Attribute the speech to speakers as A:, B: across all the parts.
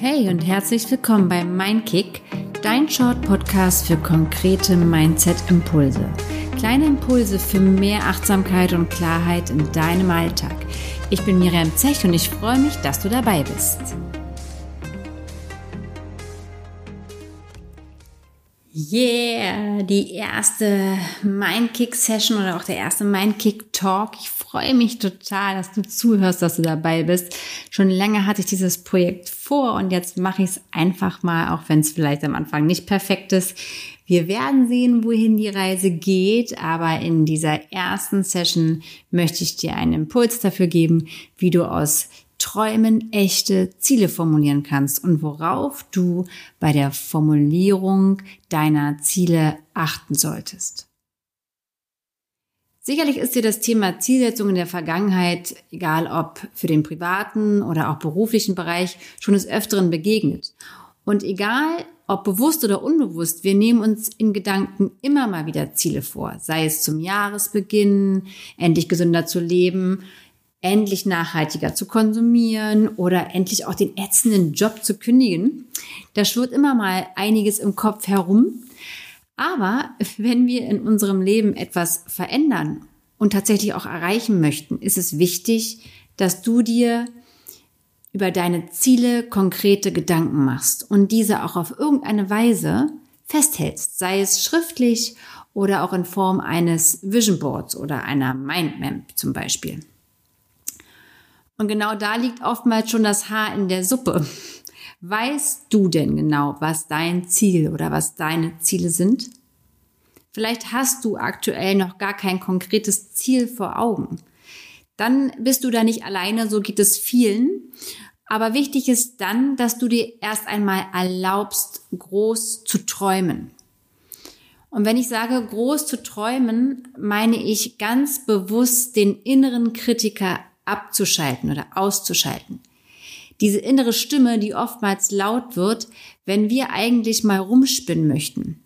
A: Hey und herzlich willkommen bei Mindkick, dein Short Podcast für konkrete Mindset-Impulse. Kleine Impulse für mehr Achtsamkeit und Klarheit in deinem Alltag. Ich bin Miriam Zech und ich freue mich, dass du dabei bist. Yeah, die erste Mindkick-Session oder auch der erste Mindkick-Talk. Ich freue mich total, dass du zuhörst, dass du dabei bist. Schon lange hatte ich dieses Projekt vor und jetzt mache ich es einfach mal, auch wenn es vielleicht am Anfang nicht perfekt ist. Wir werden sehen, wohin die Reise geht, aber in dieser ersten Session möchte ich dir einen Impuls dafür geben, wie du aus Träumen echte Ziele formulieren kannst und worauf du bei der Formulierung deiner Ziele achten solltest. Sicherlich ist dir das Thema Zielsetzung in der Vergangenheit, egal ob für den privaten oder auch beruflichen Bereich, schon des Öfteren begegnet. Und egal, ob bewusst oder unbewusst, wir nehmen uns in Gedanken immer mal wieder Ziele vor, sei es zum Jahresbeginn, endlich gesünder zu leben, endlich nachhaltiger zu konsumieren oder endlich auch den ätzenden Job zu kündigen. Da schwirrt immer mal einiges im Kopf herum. Aber wenn wir in unserem Leben etwas verändern und tatsächlich auch erreichen möchten, ist es wichtig, dass du dir über deine Ziele konkrete Gedanken machst und diese auch auf irgendeine Weise festhältst, sei es schriftlich oder auch in Form eines Vision Boards oder einer Mindmap zum Beispiel. Und genau da liegt oftmals schon das Haar in der Suppe. Weißt du denn genau, was dein Ziel oder was deine Ziele sind? Vielleicht hast du aktuell noch gar kein konkretes Ziel vor Augen. Dann bist du da nicht alleine, so geht es vielen. Aber wichtig ist dann, dass du dir erst einmal erlaubst, groß zu träumen. Und wenn ich sage, groß zu träumen, meine ich ganz bewusst den inneren Kritiker abzuschalten oder auszuschalten. Diese innere Stimme, die oftmals laut wird, wenn wir eigentlich mal rumspinnen möchten.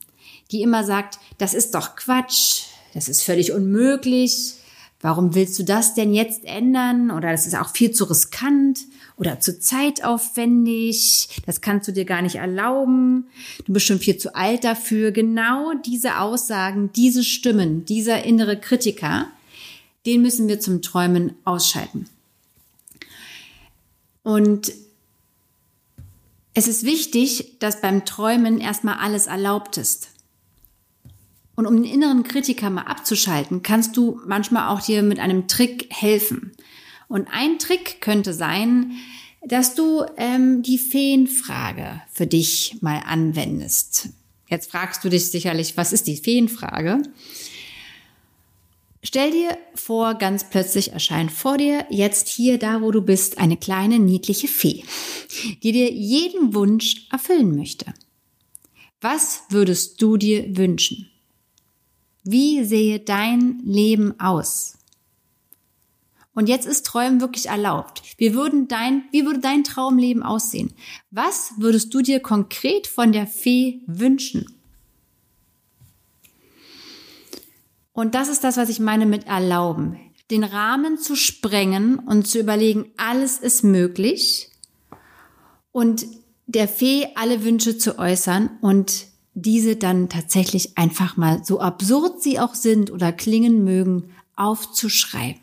A: Die immer sagt, das ist doch Quatsch, das ist völlig unmöglich, warum willst du das denn jetzt ändern? Oder das ist auch viel zu riskant oder zu zeitaufwendig, das kannst du dir gar nicht erlauben, du bist schon viel zu alt dafür. Genau diese Aussagen, diese Stimmen, dieser innere Kritiker, den müssen wir zum Träumen ausschalten. Und es ist wichtig, dass beim Träumen erstmal alles erlaubt ist. Und um den inneren Kritiker mal abzuschalten, kannst du manchmal auch dir mit einem Trick helfen. Und ein Trick könnte sein, dass du ähm, die Feenfrage für dich mal anwendest. Jetzt fragst du dich sicherlich, was ist die Feenfrage? Stell dir vor, ganz plötzlich erscheint vor dir jetzt hier da, wo du bist, eine kleine niedliche Fee, die dir jeden Wunsch erfüllen möchte. Was würdest du dir wünschen? Wie sehe dein Leben aus? Und jetzt ist Träumen wirklich erlaubt. Wie, würden dein, wie würde dein Traumleben aussehen? Was würdest du dir konkret von der Fee wünschen? Und das ist das, was ich meine mit erlauben. Den Rahmen zu sprengen und zu überlegen, alles ist möglich und der Fee alle Wünsche zu äußern und diese dann tatsächlich einfach mal, so absurd sie auch sind oder klingen mögen, aufzuschreiben.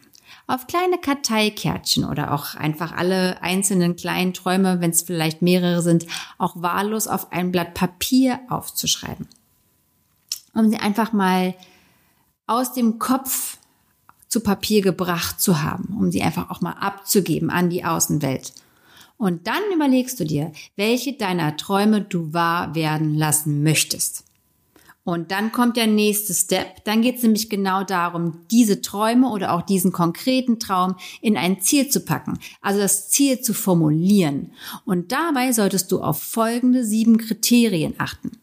A: Auf kleine Karteikärtchen oder auch einfach alle einzelnen kleinen Träume, wenn es vielleicht mehrere sind, auch wahllos auf ein Blatt Papier aufzuschreiben. Um sie einfach mal aus dem Kopf zu Papier gebracht zu haben, um sie einfach auch mal abzugeben an die Außenwelt. Und dann überlegst du dir, welche deiner Träume du wahr werden lassen möchtest. Und dann kommt der nächste Step. Dann geht es nämlich genau darum, diese Träume oder auch diesen konkreten Traum in ein Ziel zu packen. Also das Ziel zu formulieren. Und dabei solltest du auf folgende sieben Kriterien achten.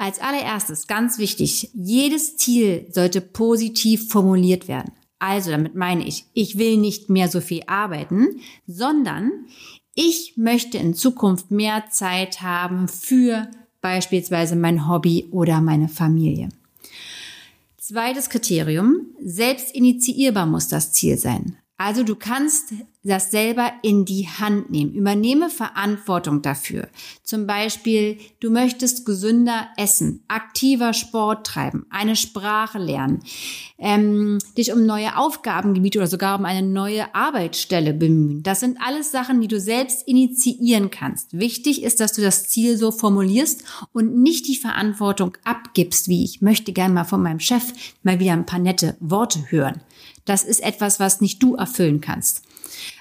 A: Als allererstes, ganz wichtig, jedes Ziel sollte positiv formuliert werden. Also damit meine ich, ich will nicht mehr so viel arbeiten, sondern ich möchte in Zukunft mehr Zeit haben für beispielsweise mein Hobby oder meine Familie. Zweites Kriterium, selbst initiierbar muss das Ziel sein. Also du kannst das selber in die Hand nehmen. Übernehme Verantwortung dafür. Zum Beispiel, du möchtest gesünder essen, aktiver Sport treiben, eine Sprache lernen, ähm, dich um neue Aufgabengebiete oder sogar um eine neue Arbeitsstelle bemühen. Das sind alles Sachen, die du selbst initiieren kannst. Wichtig ist, dass du das Ziel so formulierst und nicht die Verantwortung abgibst, wie ich möchte gerne mal von meinem Chef mal wieder ein paar nette Worte hören. Das ist etwas, was nicht du erfüllen kannst.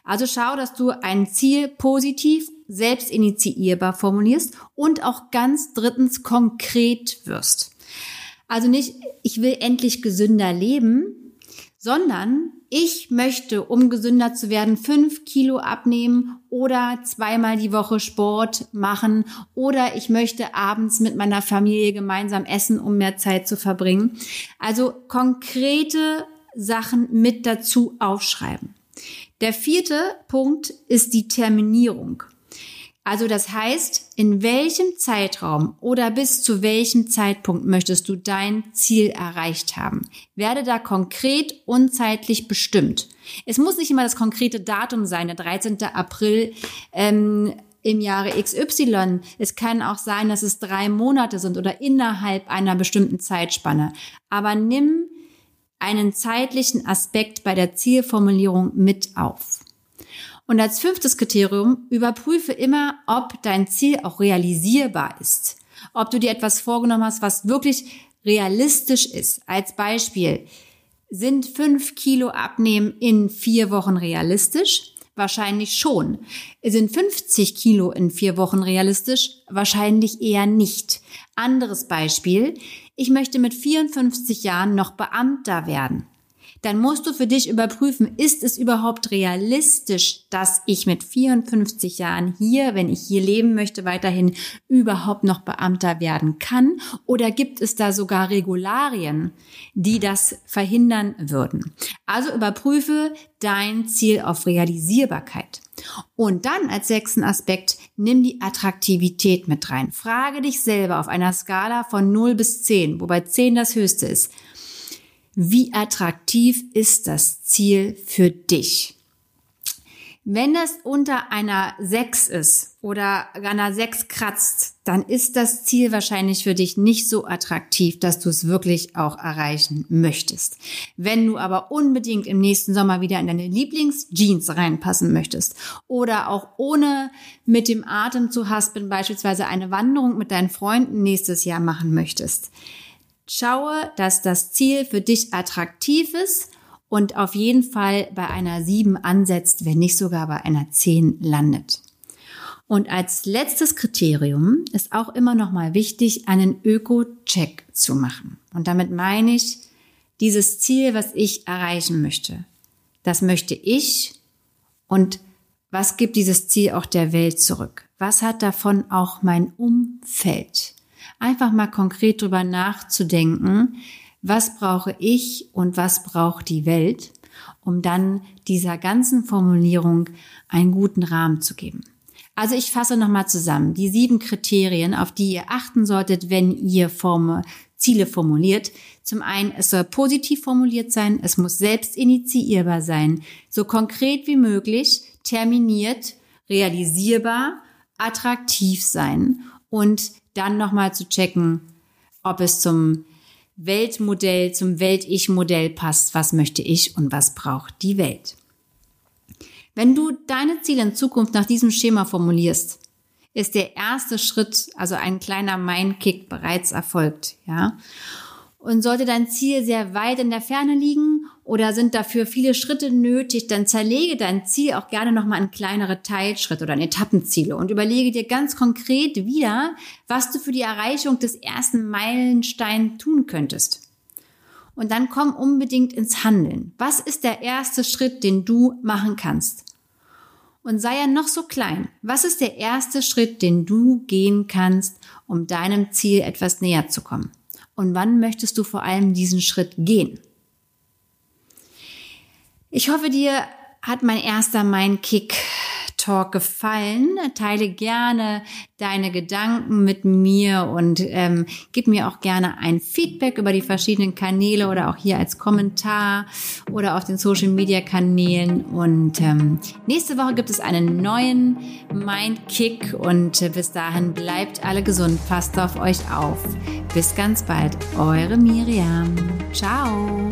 A: Also schau, dass du ein Ziel positiv, selbst initiierbar formulierst und auch ganz drittens konkret wirst. Also nicht, ich will endlich gesünder leben, sondern ich möchte, um gesünder zu werden, fünf Kilo abnehmen oder zweimal die Woche Sport machen oder ich möchte abends mit meiner Familie gemeinsam essen, um mehr Zeit zu verbringen. Also konkrete Sachen mit dazu aufschreiben. Der vierte Punkt ist die Terminierung. Also das heißt, in welchem Zeitraum oder bis zu welchem Zeitpunkt möchtest du dein Ziel erreicht haben? Werde da konkret und zeitlich bestimmt. Es muss nicht immer das konkrete Datum sein, der 13. April ähm, im Jahre XY. Es kann auch sein, dass es drei Monate sind oder innerhalb einer bestimmten Zeitspanne. Aber nimm einen zeitlichen Aspekt bei der Zielformulierung mit auf. Und als fünftes Kriterium überprüfe immer, ob dein Ziel auch realisierbar ist. Ob du dir etwas vorgenommen hast, was wirklich realistisch ist. Als Beispiel, sind fünf Kilo abnehmen in vier Wochen realistisch? Wahrscheinlich schon. Sind 50 Kilo in vier Wochen realistisch? Wahrscheinlich eher nicht. Anderes Beispiel ich möchte mit 54 Jahren noch Beamter werden. Dann musst du für dich überprüfen, ist es überhaupt realistisch, dass ich mit 54 Jahren hier, wenn ich hier leben möchte, weiterhin überhaupt noch Beamter werden kann? Oder gibt es da sogar Regularien, die das verhindern würden? Also überprüfe dein Ziel auf Realisierbarkeit. Und dann als sechsten Aspekt, nimm die Attraktivität mit rein. Frage dich selber auf einer Skala von 0 bis 10, wobei 10 das höchste ist. Wie attraktiv ist das Ziel für dich? Wenn das unter einer 6 ist oder einer 6 kratzt, dann ist das Ziel wahrscheinlich für dich nicht so attraktiv, dass du es wirklich auch erreichen möchtest. Wenn du aber unbedingt im nächsten Sommer wieder in deine Lieblingsjeans reinpassen möchtest oder auch ohne mit dem Atem zu haspeln beispielsweise eine Wanderung mit deinen Freunden nächstes Jahr machen möchtest, schaue, dass das Ziel für dich attraktiv ist und auf jeden Fall bei einer 7 ansetzt, wenn nicht sogar bei einer 10 landet. Und als letztes Kriterium ist auch immer noch mal wichtig, einen Öko-Check zu machen. Und damit meine ich dieses Ziel, was ich erreichen möchte. Das möchte ich und was gibt dieses Ziel auch der Welt zurück? Was hat davon auch mein Umfeld? Einfach mal konkret drüber nachzudenken, was brauche ich und was braucht die Welt, um dann dieser ganzen Formulierung einen guten Rahmen zu geben. Also ich fasse nochmal zusammen. Die sieben Kriterien, auf die ihr achten solltet, wenn ihr Forme, Ziele formuliert. Zum einen, es soll positiv formuliert sein, es muss selbst initiierbar sein, so konkret wie möglich, terminiert, realisierbar, attraktiv sein und dann nochmal zu checken, ob es zum Weltmodell, zum Welt-Ich-Modell passt. Was möchte ich und was braucht die Welt? Wenn du deine Ziele in Zukunft nach diesem Schema formulierst, ist der erste Schritt, also ein kleiner Mindkick bereits erfolgt, ja. Und sollte dein Ziel sehr weit in der Ferne liegen oder sind dafür viele Schritte nötig, dann zerlege dein Ziel auch gerne nochmal in kleinere Teilschritte oder in Etappenziele und überlege dir ganz konkret wieder, was du für die Erreichung des ersten Meilensteins tun könntest. Und dann komm unbedingt ins Handeln. Was ist der erste Schritt, den du machen kannst? Und sei er noch so klein. Was ist der erste Schritt, den du gehen kannst, um deinem Ziel etwas näher zu kommen? und wann möchtest du vor allem diesen Schritt gehen? Ich hoffe, dir hat mein erster Mein Kick Talk gefallen. Teile gerne deine Gedanken mit mir und ähm, gib mir auch gerne ein Feedback über die verschiedenen Kanäle oder auch hier als Kommentar oder auf den Social Media Kanälen. Und ähm, nächste Woche gibt es einen neuen Mind Kick und äh, bis dahin bleibt alle gesund, passt auf euch auf. Bis ganz bald, eure Miriam. Ciao.